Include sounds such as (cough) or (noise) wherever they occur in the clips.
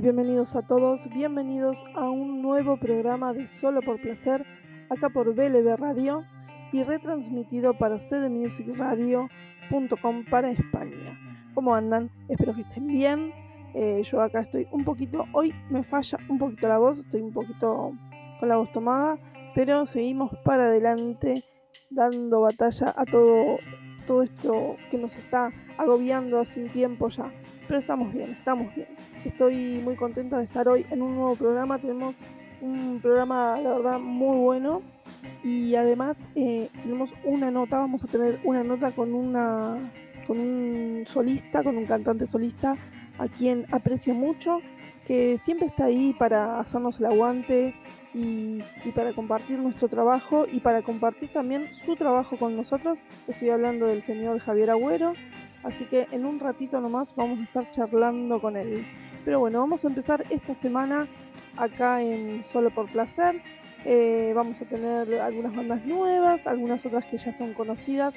bienvenidos a todos, bienvenidos a un nuevo programa de Solo por Placer, acá por BLB Radio y retransmitido para cdmusicradio.com para España. ¿Cómo andan? Espero que estén bien. Eh, yo acá estoy un poquito, hoy me falla un poquito la voz, estoy un poquito con la voz tomada, pero seguimos para adelante dando batalla a todo, todo esto que nos está agobiando hace un tiempo ya. Pero estamos bien, estamos bien. Estoy muy contenta de estar hoy en un nuevo programa. Tenemos un programa, la verdad, muy bueno. Y además eh, tenemos una nota, vamos a tener una nota con una con un solista, con un cantante solista, a quien aprecio mucho, que siempre está ahí para hacernos el aguante y, y, para compartir nuestro trabajo y para compartir también su trabajo con nosotros. Estoy hablando del señor Javier Agüero, así que en un ratito nomás vamos a estar charlando con él. Pero bueno, vamos a empezar esta semana acá en Solo por Placer. Eh, vamos a tener algunas bandas nuevas, algunas otras que ya son conocidas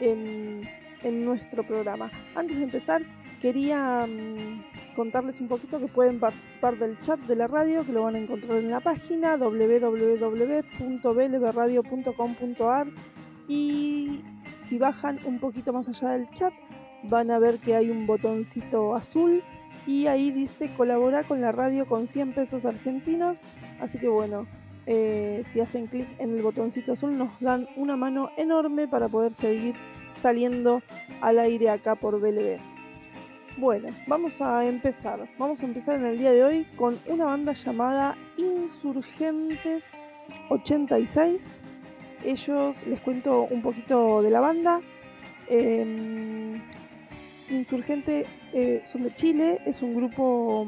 en, en nuestro programa. Antes de empezar, quería um, contarles un poquito que pueden participar del chat de la radio, que lo van a encontrar en la página www.blbradio.com.ar y si bajan un poquito más allá del chat, van a ver que hay un botoncito azul y ahí dice colabora con la radio con 100 pesos argentinos. Así que bueno, eh, si hacen clic en el botoncito azul nos dan una mano enorme para poder seguir saliendo al aire acá por BLB. Bueno, vamos a empezar. Vamos a empezar en el día de hoy con una banda llamada Insurgentes 86. Ellos, les cuento un poquito de la banda. Eh, Insurgente eh, son de Chile, es un grupo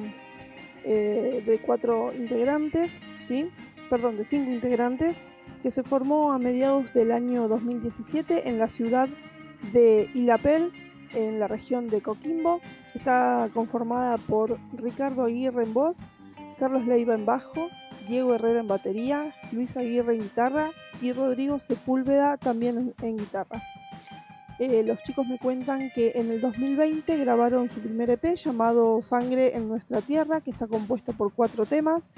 eh, de cuatro integrantes, ¿sí? Perdón, de cinco integrantes, que se formó a mediados del año 2017 en la ciudad de Ilapel, en la región de Coquimbo. Está conformada por Ricardo Aguirre en voz, Carlos Leiva en bajo, Diego Herrera en batería, Luis Aguirre en guitarra y Rodrigo Sepúlveda también en, en guitarra. Eh, los chicos me cuentan que en el 2020 grabaron su primer EP llamado Sangre en nuestra tierra, que está compuesto por cuatro temas,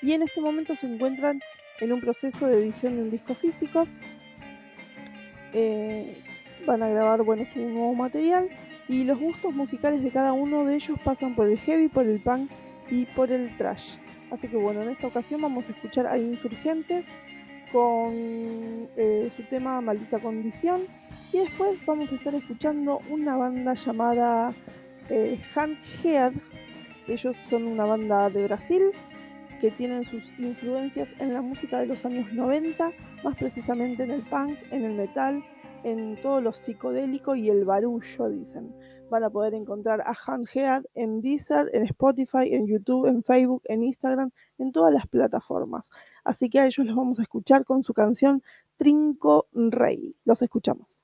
y en este momento se encuentran en un proceso de edición de un disco físico. Eh, van a grabar bueno, su nuevo material y los gustos musicales de cada uno de ellos pasan por el heavy, por el punk y por el trash. Así que bueno, en esta ocasión vamos a escuchar a Insurgentes con eh, su tema Maldita Condición y después vamos a estar escuchando una banda llamada eh, Handhead. Ellos son una banda de Brasil que tienen sus influencias en la música de los años 90, más precisamente en el punk, en el metal, en todo lo psicodélico y el barullo, dicen. Van a poder encontrar a Handhead en Deezer, en Spotify, en YouTube, en Facebook, en Instagram, en todas las plataformas. Así que a ellos los vamos a escuchar con su canción Trinco Rey. Los escuchamos.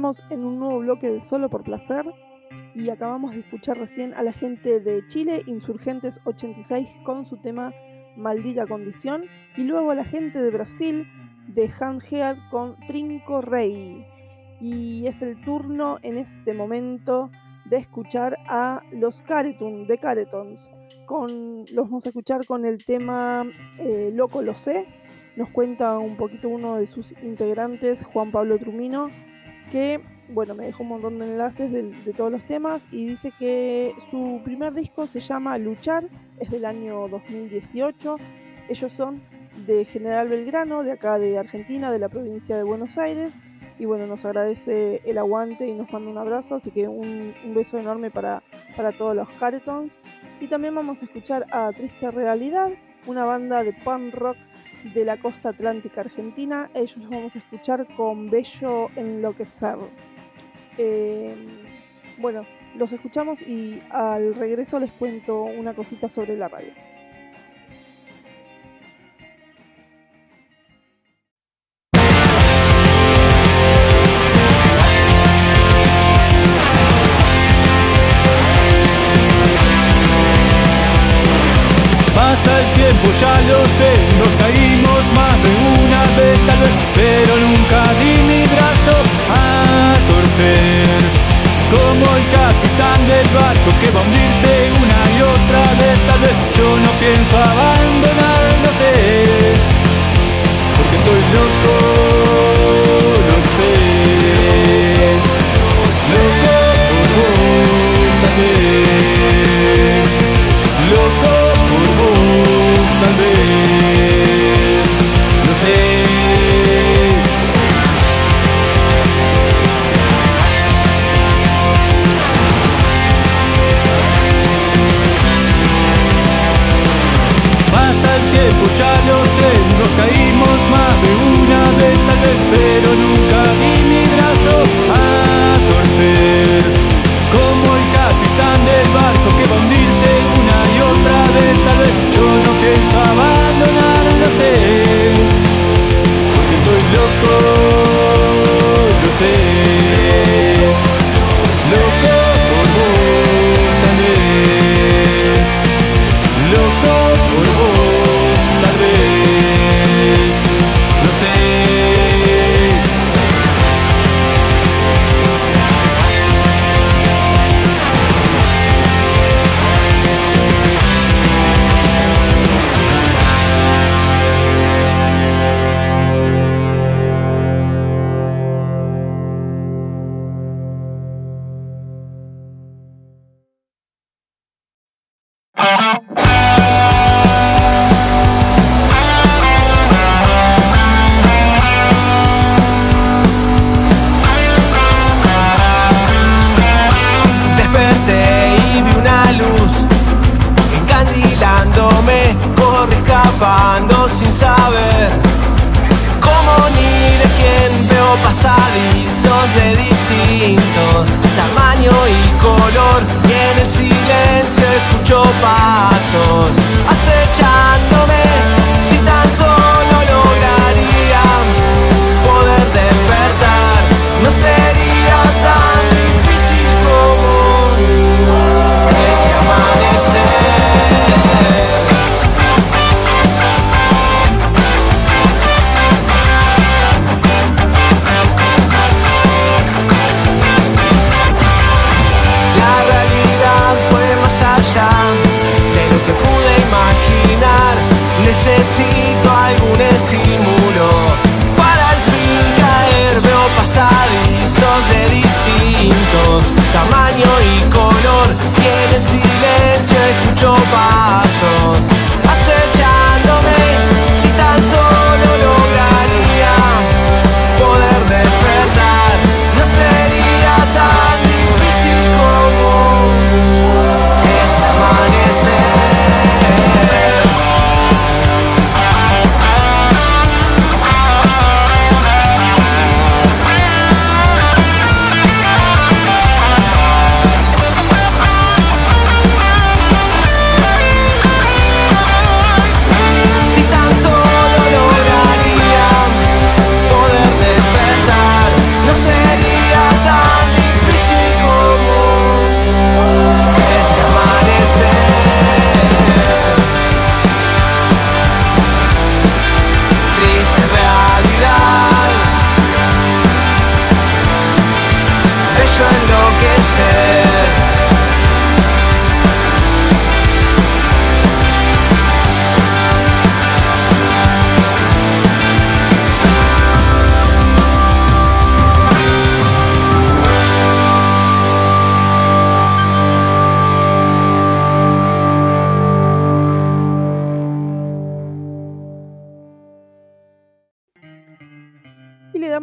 Volvemos en un nuevo bloque de Solo por Placer y acabamos de escuchar recién a la gente de Chile, Insurgentes 86, con su tema Maldita Condición, y luego a la gente de Brasil, de Handhead, con Trinco Rey. Y es el turno en este momento de escuchar a los Caretun, de Caretons. Con, los vamos a escuchar con el tema eh, Loco Lo Sé. Nos cuenta un poquito uno de sus integrantes, Juan Pablo Trumino, que, bueno, me dejó un montón de enlaces de, todos los temas y dice que su primer disco se llama Luchar, es del año 2018. Ellos son de General Belgrano, de acá de Argentina, de la provincia de Buenos Aires. Y bueno, nos agradece el aguante y nos manda un abrazo, así que un, beso enorme para, para todos los Caretons. Y también vamos a escuchar a Triste Realidad, una banda de punk rock de la costa atlántica argentina. Ellos los vamos a escuchar con Bello Enloquecer. Eh, bueno, los escuchamos y al regreso les cuento una cosita sobre la radio. Tiempo, ya lo sé, nos caímos más de una vez tal vez, pero nunca di mi brazo a torcer. Como el capitán del barco que va a hundirse una y otra vez tal vez, yo no pienso abandonar, no sé, porque estoy loco, lo sé,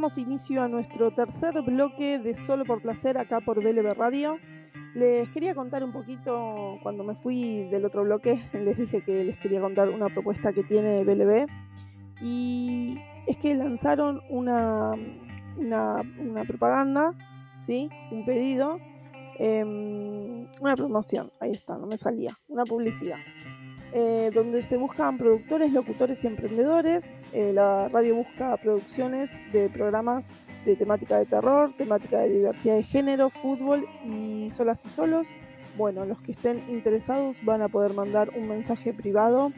damos inicio a nuestro tercer bloque de Solo por Placer acá por BLB Radio. Les quería contar un poquito, cuando me fui del otro bloque, (laughs) les dije que les quería contar una propuesta que tiene BLB. Y es que lanzaron una, una, propaganda, ¿sí? un pedido, em, una promoción, ahí está, no me salía, una publicidad eh, donde se buscan productores, locutores y emprendedores. Eh, la radio busca producciones de programas de temática de terror, temática de diversidad de género, fútbol y solas y solos. Bueno, los que estén interesados van a poder mandar un mensaje privado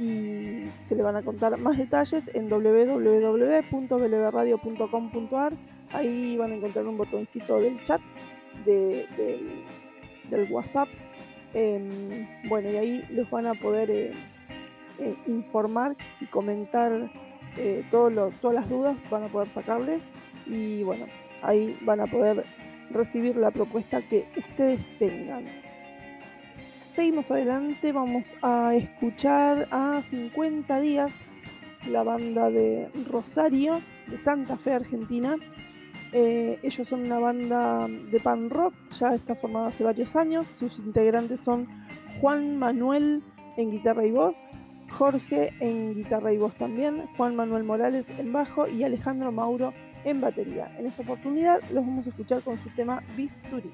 y se le van a contar más detalles en www.blbradio.com.ar. Ahí van a encontrar un botoncito del chat de- del, del WhatsApp Em, bueno, y ahí les van a poder eh, eh, informar y comentar eh, todo lo- todas las dudas, van a poder sacarles y bueno, ahí van a poder recibir la propuesta que ustedes tengan. Seguimos adelante, vamos a escuchar a 50 días la banda de Rosario, de Santa Fe, Argentina. Eh, ellos son una banda de pan rock, ya está formada hace varios años. Sus integrantes son Juan Manuel en guitarra y voz, Jorge en guitarra y voz también, Juan Manuel Morales en bajo y Alejandro Mauro en batería. En esta oportunidad los vamos a escuchar con su tema Bisturí.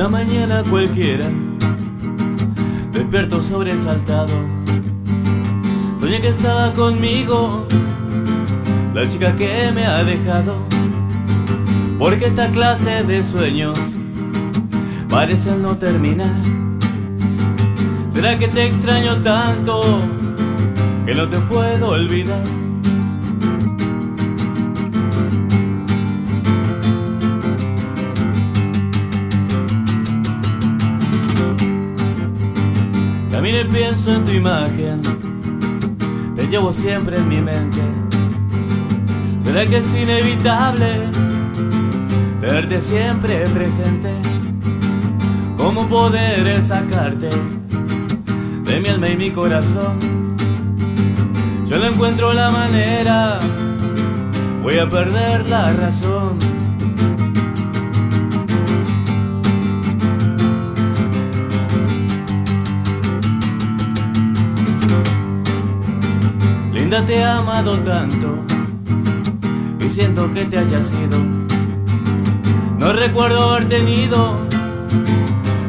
Una mañana cualquiera, despierto sobresaltado. Soñé que estaba conmigo, la chica que me ha dejado. Porque esta clase de sueños parecen no terminar. ¿Será que te extraño tanto que no te puedo olvidar? Pienso en tu imagen, te llevo siempre en mi mente. ¿Será que es inevitable verte siempre presente? ¿Cómo poder sacarte de mi alma y mi corazón? Yo no encuentro la manera, voy a perder la razón. Te he amado tanto y siento que te hayas ido. No recuerdo haber tenido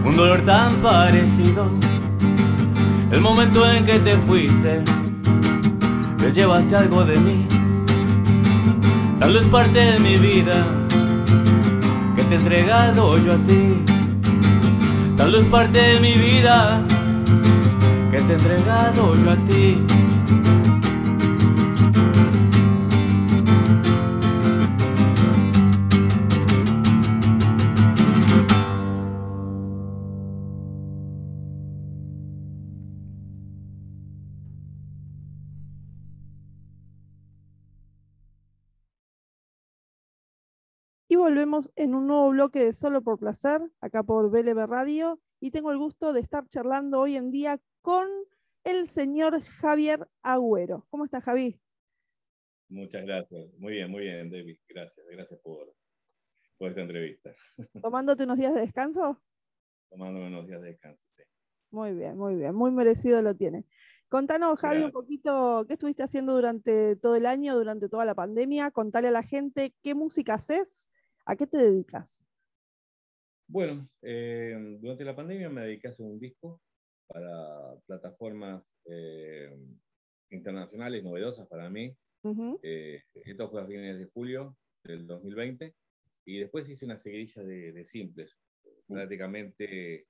un dolor tan parecido. El momento en que te fuiste, te llevaste algo de mí. Tal vez parte de mi vida que te he entregado yo a ti. Tal vez parte de mi vida que te he entregado yo a ti. Volvemos en un nuevo bloque de Solo por Placer, acá por BLB Radio. Y tengo el gusto de estar charlando hoy en día con el señor Javier Agüero. ¿Cómo está, Javi? Muchas gracias. Muy bien, muy bien, David. Gracias, gracias por, por esta entrevista. (laughs) ¿Tomándote unos días de descanso? Tomándome unos días de descanso. sí. Muy bien, muy bien. Muy merecido lo tiene. Contanos, Javi, un poquito qué estuviste haciendo durante todo el año, durante toda la pandemia. Contale a la gente qué música haces, a qué te dedicas. Bueno, eh, durante la pandemia me dediqué a hacer un disco para plataformas eh, internacionales novedosas para mí. Ujú. Eh, esto fue a fines de julio del 2020 y después hice una seguidilla de, de simples. Prácticamente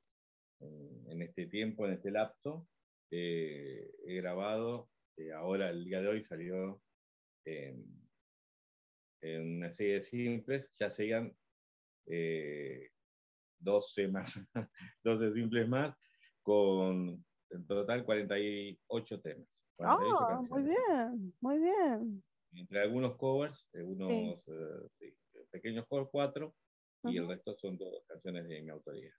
en, en este tiempo, en este lapso, eh, he grabado, eh, ahora el día de hoy salió en, una serie de simples, ya serían eh, 12 más, (laughs) 12 simples más, con en total 48 temas. 48 Ah, muy bien, muy bien. entre algunos covers, algunos eh, sí, pequeños covers, cuatro, y el resto son todas canciones de mi autoría.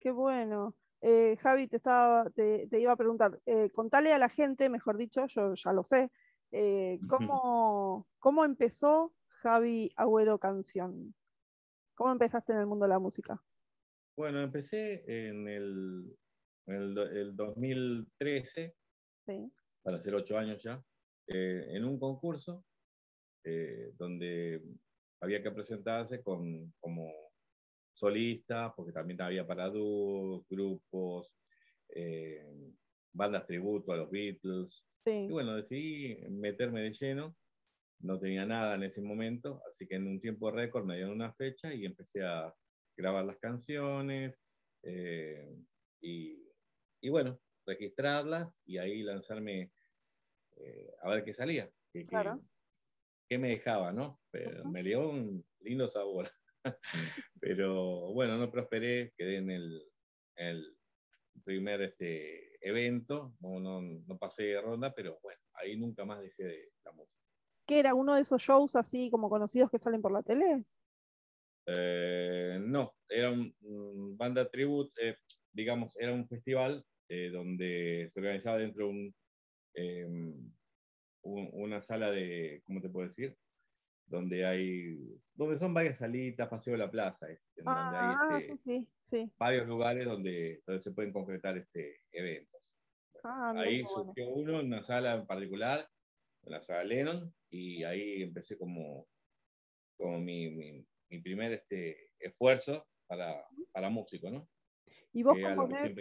Qué bueno. Eh, Javi, te, estaba, te, te iba a preguntar, eh, contale a la gente, mejor dicho, yo ya lo sé, eh, (laughs) ¿cómo, cómo empezó Javi Agüero Canción. ¿Cómo empezaste en el mundo de la música? Bueno, empecé en el, en el do- el 2013, Sí. para hacer ocho años ya, eh, en un concurso eh, donde había que presentarse con, como solista, porque también había para dúos, grupos, eh, bandas tributo a los Beatles. Sí. Y bueno, decidí meterme de lleno. No tenía nada en ese momento, así que en un tiempo récord me dieron una fecha y empecé a grabar las canciones eh, y, y bueno, registrarlas y ahí lanzarme eh, a ver qué salía, qué, Claro. qué me dejaba, ¿no? Pero me dio un lindo sabor. (laughs) Pero bueno, no prosperé, quedé en el, el primer este, evento, no, no, no pasé de ronda, pero bueno, ahí nunca más dejé de la música. ¿Qué era uno de esos shows así como conocidos que salen por la tele? Eh, no, era un, banda tribute, eh, digamos, era un festival eh, donde se organizaba dentro de un, un- una sala de, ¿cómo te puedo decir? Donde hay, donde son varias salitas, Paseo de la Plaza, es, en donde hay Ah, este, sí, sí, sí. varios lugares donde, donde se pueden concretar este, eventos. Ah, ahí bueno. surgió uno, en una sala en particular, en la sala Lennon, y ahí empecé como, como mi, mi, mi primer este, esfuerzo para, para músico, ¿no? ¿Y vos componés,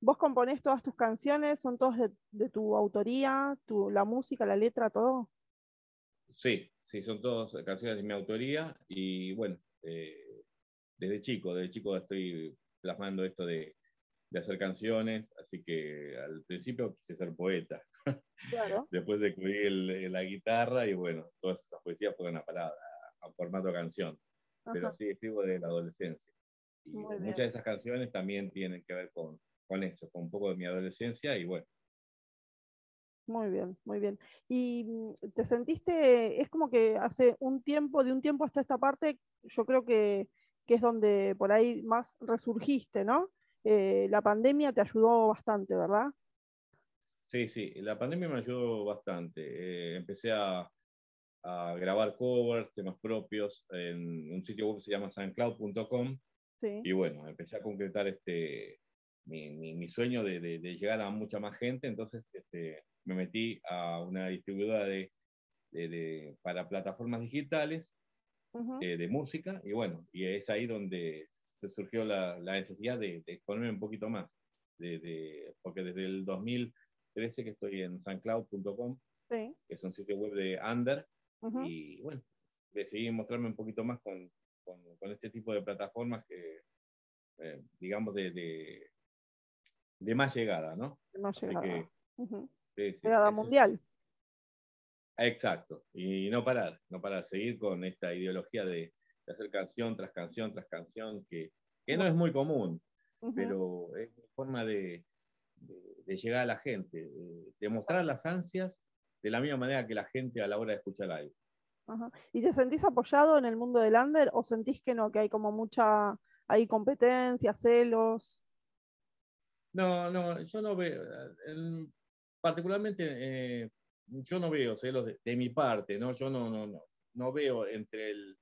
vos componés todas tus canciones? ¿Son todas de, de tu autoría? Tu, ¿La música, la letra, todo? Sí, sí, son todas canciones de mi autoría, y bueno, eh, desde chico, desde chico estoy plasmando esto de, de hacer canciones, así que al principio quise ser poeta. Claro. (laughs) después descubrí el- la guitarra y bueno, todas esas poesías fueron a parar a, formato canción. Pero sí, escribo desde la adolescencia. Y muchas de esas canciones también tienen que ver con, con eso, con un poco de mi adolescencia y bueno, Muy bien, muy bien. ¿Y mm, te sentiste, es como que hace un tiempo, de un tiempo hasta esta parte, yo creo que, que es donde por ahí más resurgiste, ¿no? Eh, la pandemia te ayudó bastante, ¿verdad? Sí, sí, la pandemia me ayudó bastante. Eh, empecé a, a grabar covers, temas propios, en un sitio web que se llama soundcloud.com Sí. y bueno, empecé a concretar este, mi, mi- mi sueño de, de- de llegar a mucha más gente, entonces este, me metí a una distribuidora de, de- para plataformas digitales Ujú. eh, de música y bueno, y es ahí donde se surgió la, la necesidad de, exponerme un poquito más, porque desde el 2013 que estoy en soundcloud.com, Sí. que es un sitio web de Under, y bueno, decidí mostrarme un poquito más con, con, con este tipo de plataformas que, eh, digamos, de, de, de más llegada, ¿no? No Así llegaba. que, Ujú. sí, sí, Llegada es- mundial. Exacto, y no parar, no parar, seguir con esta ideología de, de hacer canción tras canción tras canción, que, que no es muy común, pero es una forma de, de- de llegar a la gente, de, de mostrar las ansias de la misma manera que la gente a la hora de escuchar algo. Ajá. ¿Y te sentís apoyado en el mundo del under o sentís que no, que hay como mucha, hay competencia, celos? No, no, yo no veo, en- particularmente eh, yo no veo celos de, de mi parte, ¿no? Yo no, no, no, no veo entre, el,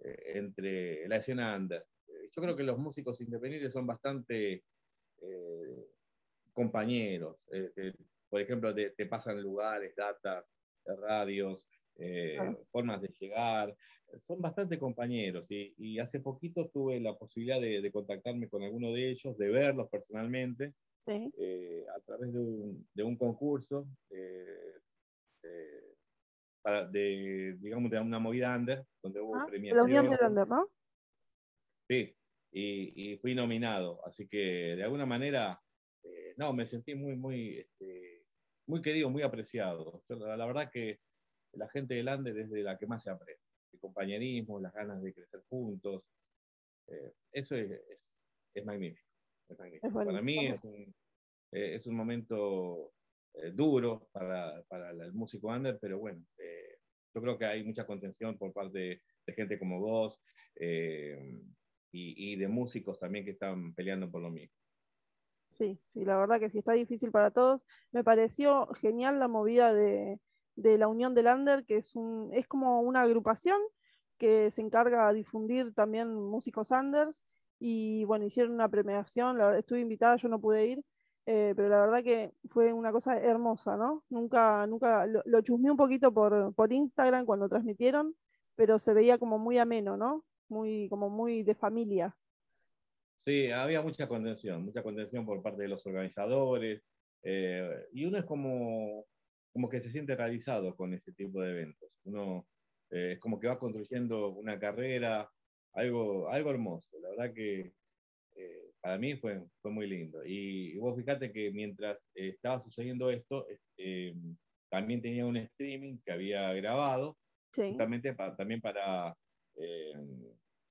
eh, entre la escena under. Eh, Yo creo que los músicos independientes son bastante eh, compañeros. eh, te- por ejemplo, te, te pasan lugares, datas, eh, radios, eh, formas de llegar. Son bastante compañeros y, y hace poquito tuve la posibilidad de, de contactarme con alguno de ellos, de verlos personalmente Sí. eh, a través de un, de un concurso eh, eh, para- de, digamos, de una movida under, donde hubo Ah, de premiación. la Unión del Under, ¿no? Sí, y, y fui nominado. Así que de alguna manera, eh, no, me sentí muy, muy, este, muy querido, muy apreciado. Yo, la, la verdad que la gente del Under es de la que más se aprende. El compañerismo, las ganas de crecer juntos. eh, eso es, es, es magnífico. es magnífico. Es para mí es un, eh, es un momento duro para, para el músico under, pero bueno, yo creo que hay mucha contención por parte de, de gente como vos y, y de músicos también que están peleando por lo mismo. Sí, sí, la verdad que sí, está difícil para todos. Me pareció genial la movida de, la Unión del Lander, que es, un, como una agrupación que se encarga de difundir también músicos Anders. Y bueno, hicieron una premiación, la estuve invitada, yo no pude ir, eh, pero la verdad que fue una cosa hermosa, ¿no? Nunca, nunca, lo, lo un poquito por, por Instagram cuando transmitieron, pero se veía como muy ameno, ¿no? Muy, como muy de familia. Sí, había mucha contención, mucha contención por parte de los organizadores, eh, y uno es como, como que se siente realizado con ese tipo de eventos. Uno eh, es como que va construyendo una carrera, algo, algo hermoso. La verdad que eh, para mí fue, fue muy lindo. Y, y vos fíjate que mientras estaba sucediendo esto, eh, también tenía un streaming que había grabado, Sí. justamente pa- también para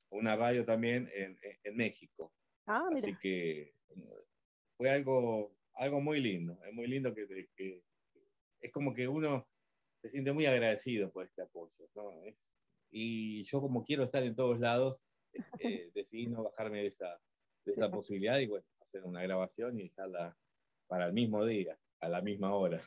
una radio también en, en- en México. Ah, Así mira. que eh, fue algo, algo muy lindo, es muy lindo que, que- es como que uno se siente muy agradecido por este apoyo. ¿no? Es- y yo como quiero estar en todos lados, eh, (laughs) decidí no bajarme de esa, de esa Sí. posibilidad y bueno, hacer una grabación y dejarla para el mismo día, a la misma hora.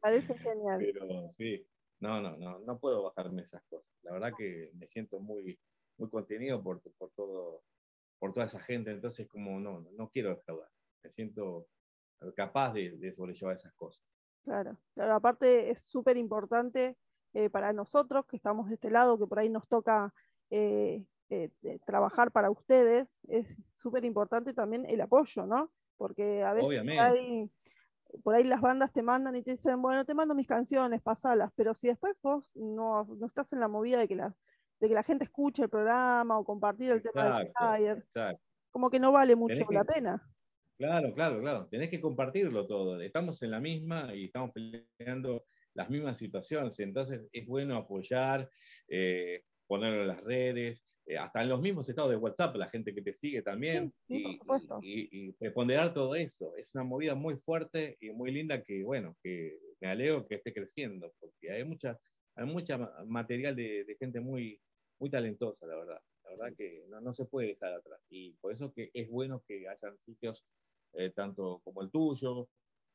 Parece genial. Pero sí, no, no, no, no puedo bajarme esas cosas. La verdad que me siento muy, muy contenido por, por todo, por toda esa gente, entonces como no, no, no quiero defraudar. Me siento capaz de, de sobrellevar esas cosas. Claro, claro, aparte es súper importante eh, para nosotros que estamos de este lado, que por ahí nos toca eh, eh, trabajar para ustedes, es súper importante también el apoyo, ¿no? Porque a veces por ahí, por ahí las bandas te mandan y te dicen, bueno, te mando mis canciones, pasalas, pero si después vos no, no estás en la movida de que la, de que la gente escuche el programa o compartir el tema del Exacto, flyer, exacto. como que no vale mucho que- la pena. Claro, claro, claro. Tenés que compartirlo todo. Estamos en la misma y estamos peleando las mismas situaciones. Entonces es bueno apoyar, eh, ponerlo en las redes, eh, hasta en los mismos estados de WhatsApp, la gente que te sigue también. Sí, sí, por y, supuesto. y- y- todo eso. Es una movida muy fuerte y muy linda que, bueno, que me alegro que esté creciendo, porque hay mucha, hay mucha ma- material de, de gente muy, muy talentosa, la verdad. La verdad que no, no se puede dejar atrás. Y por eso que es bueno que hayan sitios eh, tanto como el tuyo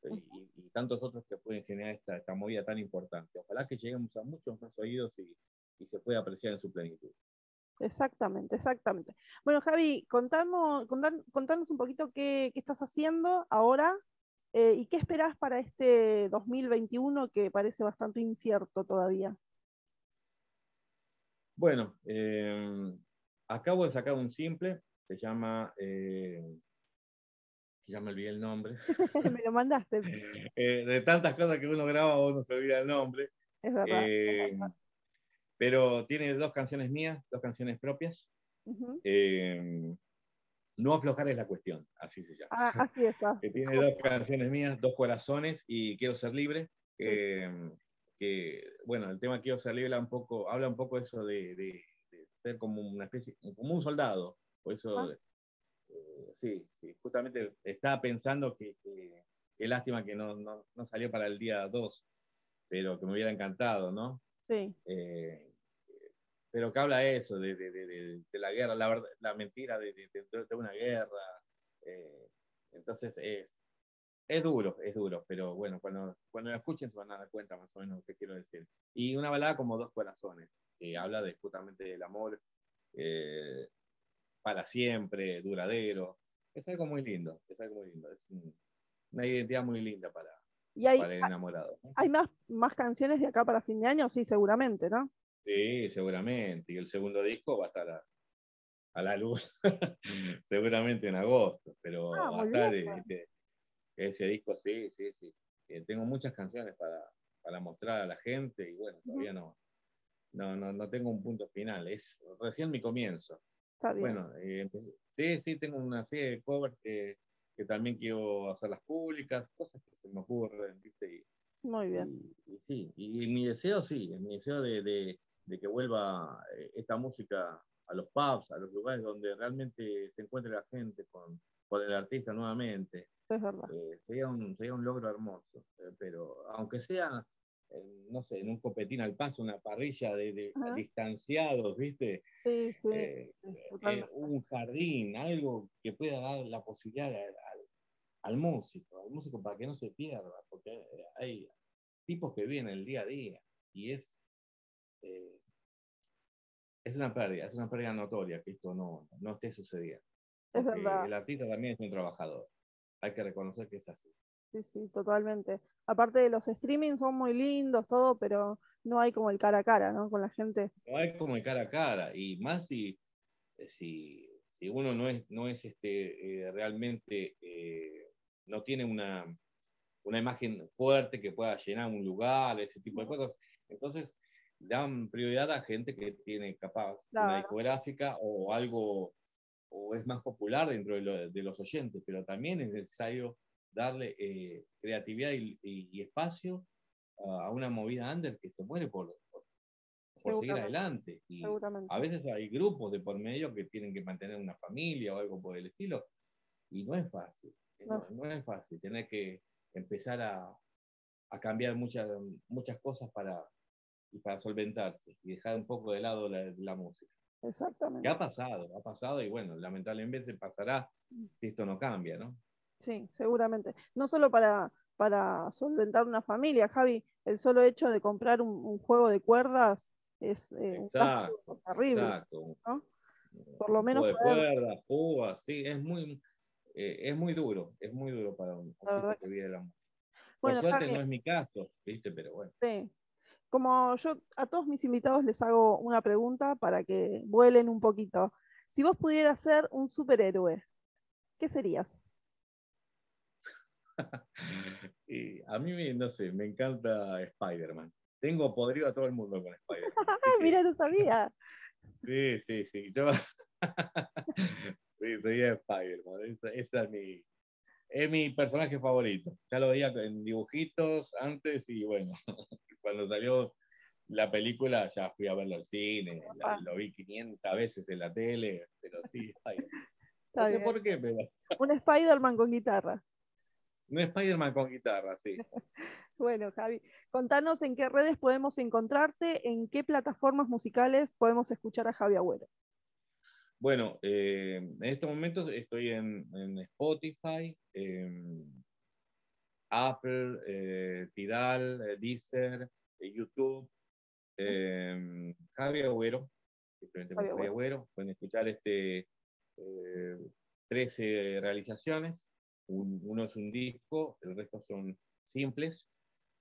eh, y, y tantos otros que pueden generar esta, esta movida tan importante. Ojalá que lleguemos a muchos más oídos y, y se pueda apreciar en su plenitud. Exactamente, exactamente. Bueno, Javi, contamos, contan- contanos un poquito qué, qué estás haciendo ahora eh, y qué esperás para este 2021 que parece bastante incierto todavía. Bueno, eh, acabo de sacar un simple, se llama, eh, ya me olvidé el nombre, (laughs) Me lo mandaste, (laughs) Eh, de tantas cosas que uno graba uno se olvida el nombre, es verdad. Eh, pero tiene dos canciones mías, dos canciones propias. Eh, no aflojar es la cuestión, así se llama. Ah, así está. que tiene dos canciones mías, dos corazones y Quiero ser libre. Que, bueno, el tema ser libre habla un poco, habla un poco eso de, de- de ser como una especie, como un soldado. Por eso, Ah. eh, sí, sí, justamente estaba pensando que, que- qué lástima que no, no, no salió para el día 2, pero que me hubiera encantado, ¿no? Sí, Eh, pero que habla eso, de, de- la guerra, la, verdad- la mentira de una guerra. eh, entonces es, es duro, es duro, pero bueno, cuando, cuando lo escuchen se van a dar cuenta más o menos lo que quiero decir. Y una balada como Dos Corazones, que habla de, justamente del amor eh, para siempre, duradero. Es algo muy lindo, es algo muy lindo, es un- una identidad muy linda para, y hay, para el enamorado. ¿no? hay más, más canciones de acá para fin de año, sí, seguramente, ¿no? Sí, seguramente. Y el segundo disco va a estar a, a la luz (laughs) seguramente en agosto, pero Ah, va a estar este, ese disco, sí, sí, sí. Eh, tengo muchas canciones para, para mostrar a la gente y bueno, todavía no, no, no, no tengo un punto final, es recién mi comienzo. Está bien. Bueno, eh, sí, sí, tengo una serie de covers que, que también quiero hacerlas públicas, cosas que se me ocurren, ¿viste? Y, Muy bien. y, y sí, y mi deseo sí, mi deseo de, de- de que vuelva eh, esta música a los pubs, a los lugares donde realmente se encuentre la gente con, con el artista nuevamente. Es verdad. Eh, sería, un, sería un logro hermoso, eh, pero aunque sea, eh, no sé, en un copetín al paso, una parrilla de, distanciados, ¿viste? Sí, sí. Eh, un jardín, algo que pueda dar la posibilidad al, al- al músico, al músico para que no se pierda, porque hay, tipos que viven el día a día. Y es, eh, es una pérdida, es una pérdida notoria que esto no, no esté sucediendo. Es verdad. El artista también es un trabajador. Hay que reconocer que es así. Sí, sí, totalmente. Aparte de los streamings son muy lindos, todo, pero no hay como el cara a cara, ¿no? Con la gente. No hay como el cara a cara. Y más si, si, si uno no es, no es este, eh, realmente, eh, no tiene una, una imagen fuerte que pueda llenar un lugar, ese tipo de cosas. Entonces, dan prioridad a gente que tiene capaz una discográfica o algo, o es más popular dentro de, lo- de los oyentes, pero también es necesario darle eh, creatividad y, y- y espacio a, a una movida under que se muere por, por, por seguir adelante. Y a veces hay grupos de por medio que tienen que mantener una familia o algo por el estilo, y no es fácil. No. No, no es fácil. Tener que empezar a, a cambiar muchas, muchas cosas para, y para solventarse y dejar un poco de lado la, la música. Exactamente. Que ha pasado, ha pasado y bueno, lamentablemente se pasará si esto no cambia, ¿no? Sí, seguramente. No solo para, para solventar una familia, Javi, el solo hecho de comprar un, un juego de cuerdas es eh, un Exacto, terrible. Exacto. ¿no? Por lo menos de poder- cuerdas, púas, sí, es muy, eh, es muy duro, es muy duro para un, La tipo que vive la. Bueno, Por suerte Javi, no es mi caso, ¿viste? Pero bueno. sí. Como yo a todos mis invitados les hago una pregunta para que vuelen un poquito. Si vos pudieras ser un superhéroe, ¿qué serías? (laughs) Y a mí, no sé, me encanta Spider-Man. Tengo podrido a todo el mundo con Spider-Man. (laughs) Mira, no sabía. (laughs) Sí, sí, sí. Yo sí, sería Spider-Man. Esa, esa es mi, es mi personaje favorito. Ya lo veía en dibujitos antes y bueno, (laughs) cuando salió la película ya fui a verlo al cine, la- lo vi 500 veces en la tele, pero sí, (laughs) No sé bien. por qué, pero Un Spider-Man con guitarra. es Spider-Man con guitarra, sí. (laughs) Bueno, Javi, contanos en qué redes podemos encontrarte, en qué plataformas musicales podemos escuchar a Javi Agüero. Bueno, eh, en estos momentos estoy en, en Spotify, en Apple, eh, Tidal, eh, Deezer, YouTube, eh, Javi Agüero, simplemente Javi como Javi Agüero, pueden escuchar este, eh, 13 realizaciones, Un- uno es un disco, el resto son simples,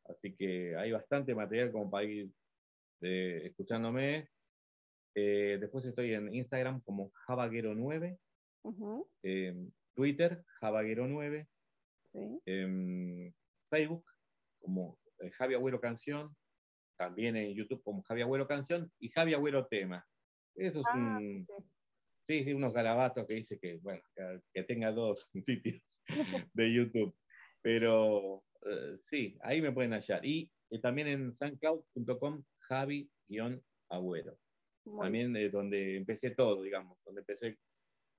así que hay bastante material como para ir escuchándome. Eh, después estoy en Instagram como Javaguero9, Ujú, en Twitter Javaguero9, sí. en Facebook como eh, Javi Agüero Canción, también en YouTube como Javi Agüero Canción y Javi Agüero Tema. Eso es Ah, un, sí, sí. sí, sí, unos garabatos que dice que, bueno, que, tenga dos (laughs) sitios de YouTube. Pero eh, sí, ahí me pueden hallar. Y eh, también en soundcloud.com Javi-Agüero. Muy. También eh, donde empecé todo, digamos, donde empecé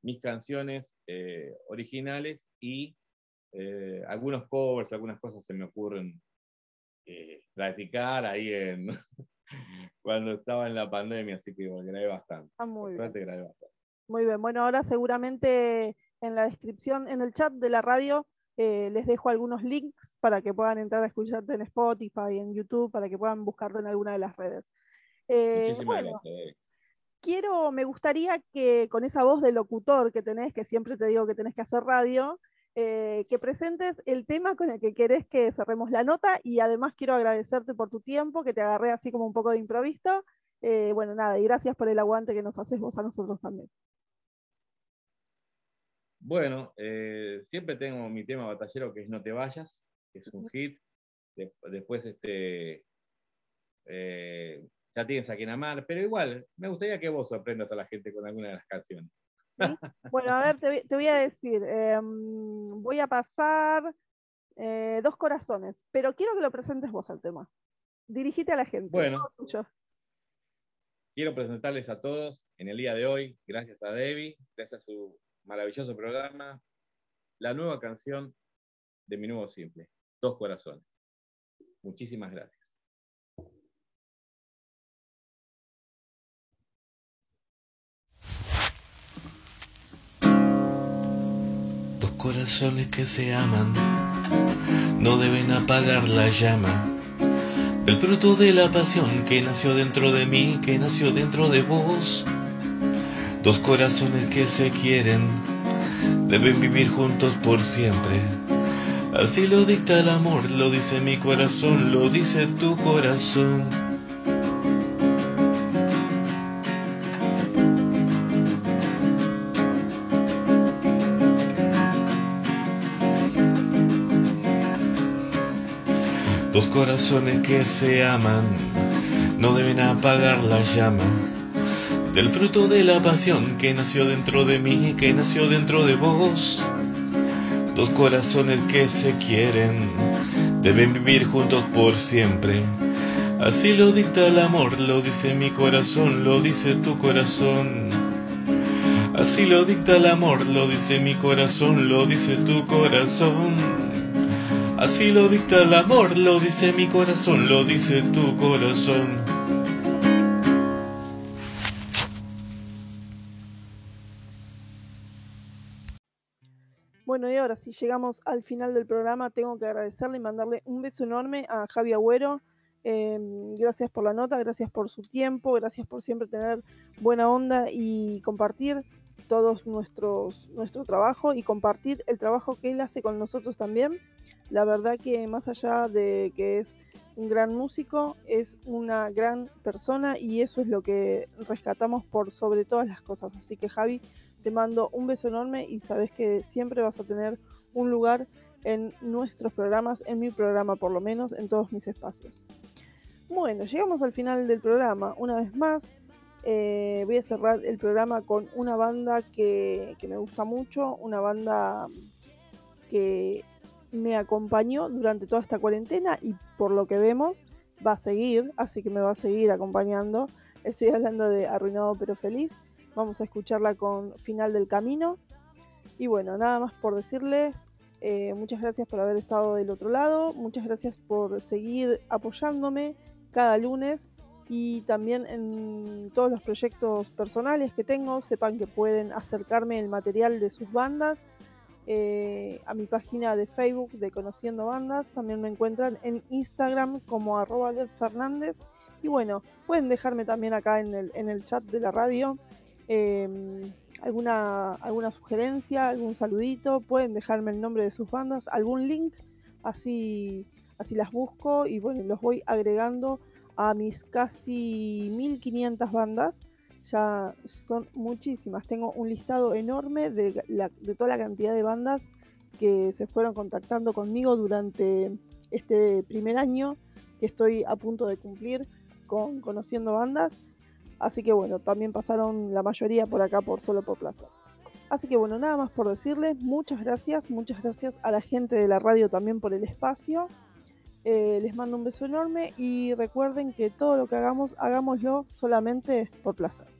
mis canciones eh, originales y eh, algunos covers, algunas cosas se me ocurren eh, practicar ahí en (laughs) cuando estaba en la pandemia, así que bueno, grabé bastante. Ah, muy bien. grabé bastante. Muy bien. Bueno, ahora seguramente en la descripción, en el chat de la radio, eh, les dejo algunos links para que puedan entrar a escucharte en Spotify, en YouTube, para que puedan buscarte en alguna de las redes. Eh, bueno, gracias. eh. quiero, me gustaría que con esa voz de locutor que tenés, que siempre te digo que tenés que hacer radio, eh, que presentes el tema con el que querés que cerremos la nota y además quiero agradecerte por tu tiempo, que te agarré así como un poco de improviso. Eh, bueno, nada, y gracias por el aguante que nos haces vos a nosotros también. Bueno, eh, siempre tengo mi tema batallero que es No te vayas, que es un hit. De- después este, ya tienes a quien amar, pero igual, me gustaría que vos sorprendas a la gente con alguna de las canciones. Bueno, a ver, te, voy- te voy a decir, em, voy a pasar eh, dos corazones, pero quiero que lo presentes vos al tema. Dirigite a la gente. Bueno. tuyo. Quiero presentarles a todos en el día de hoy, gracias a Debbie, gracias a su maravilloso programa, la nueva canción de mi nuevo simple, Dos Corazones. Muchísimas gracias. Corazones que se aman no deben apagar la llama El fruto de la pasión que nació dentro de mí, que nació dentro de vos. Dos corazones que se quieren, deben vivir juntos por siempre. Así lo dicta el amor, lo dice mi corazón, lo dice tu corazón. Dos corazones que se aman no deben apagar la llama del fruto de la pasión que nació dentro de mí, que nació dentro de vos. Dos corazones que se quieren deben vivir juntos por siempre. Así lo dicta el amor, lo dice mi corazón, lo dice tu corazón. Así lo dicta el amor, lo dice mi corazón, lo dice tu corazón. Así lo dicta el amor, lo dice mi corazón, lo dice tu corazón. Bueno, y ahora si llegamos al final del programa, tengo que agradecerle y mandarle un beso enorme a Javi Agüero. Em, gracias por la nota, gracias por su tiempo, gracias por siempre tener buena onda y compartir todos nuestros nuestro trabajo y compartir el trabajo que él hace con nosotros también. La verdad que más allá de que es un gran músico, es una gran persona y eso es lo que rescatamos por sobre todas las cosas. Así que Javi, te mando un beso enorme y sabes que siempre vas a tener un lugar en nuestros programas, en mi programa por lo menos, en todos mis espacios. Bueno, llegamos al final del programa. Una vez más, eh, voy a cerrar el programa con una banda que, me gusta mucho, una banda que me acompañó durante toda esta cuarentena y por lo que vemos va a seguir, así que me va a seguir acompañando. Estoy hablando de Arruinado pero Feliz. Vamos a escucharla con Final del Camino. Y bueno, nada más por decirles, eh, muchas gracias por haber estado del otro lado, muchas gracias por seguir apoyándome cada lunes y también en todos los proyectos personales que tengo, sepan que pueden acercarme el material de sus bandas eh, a mi página de Facebook de Conociendo Bandas, también me encuentran en Instagram como arroba de Fernández y bueno, pueden dejarme también acá en el, en el chat de la radio eh, alguna, alguna sugerencia, algún saludito, pueden dejarme el nombre de sus bandas, algún link, así, así las busco y bueno, los voy agregando a mis casi 1500 bandas. Ya son muchísimas. Tengo un listado enorme de, la, de toda la cantidad de bandas que se fueron contactando conmigo durante este primer año que estoy a punto de cumplir con conociendo bandas. Así que bueno, también pasaron la mayoría por acá por solo por placer. Así que bueno, nada más por decirles, muchas gracias, muchas gracias a la gente de la radio también por el espacio. Eh, les mando un beso enorme y recuerden que todo lo que hagamos, hagámoslo solamente por placer.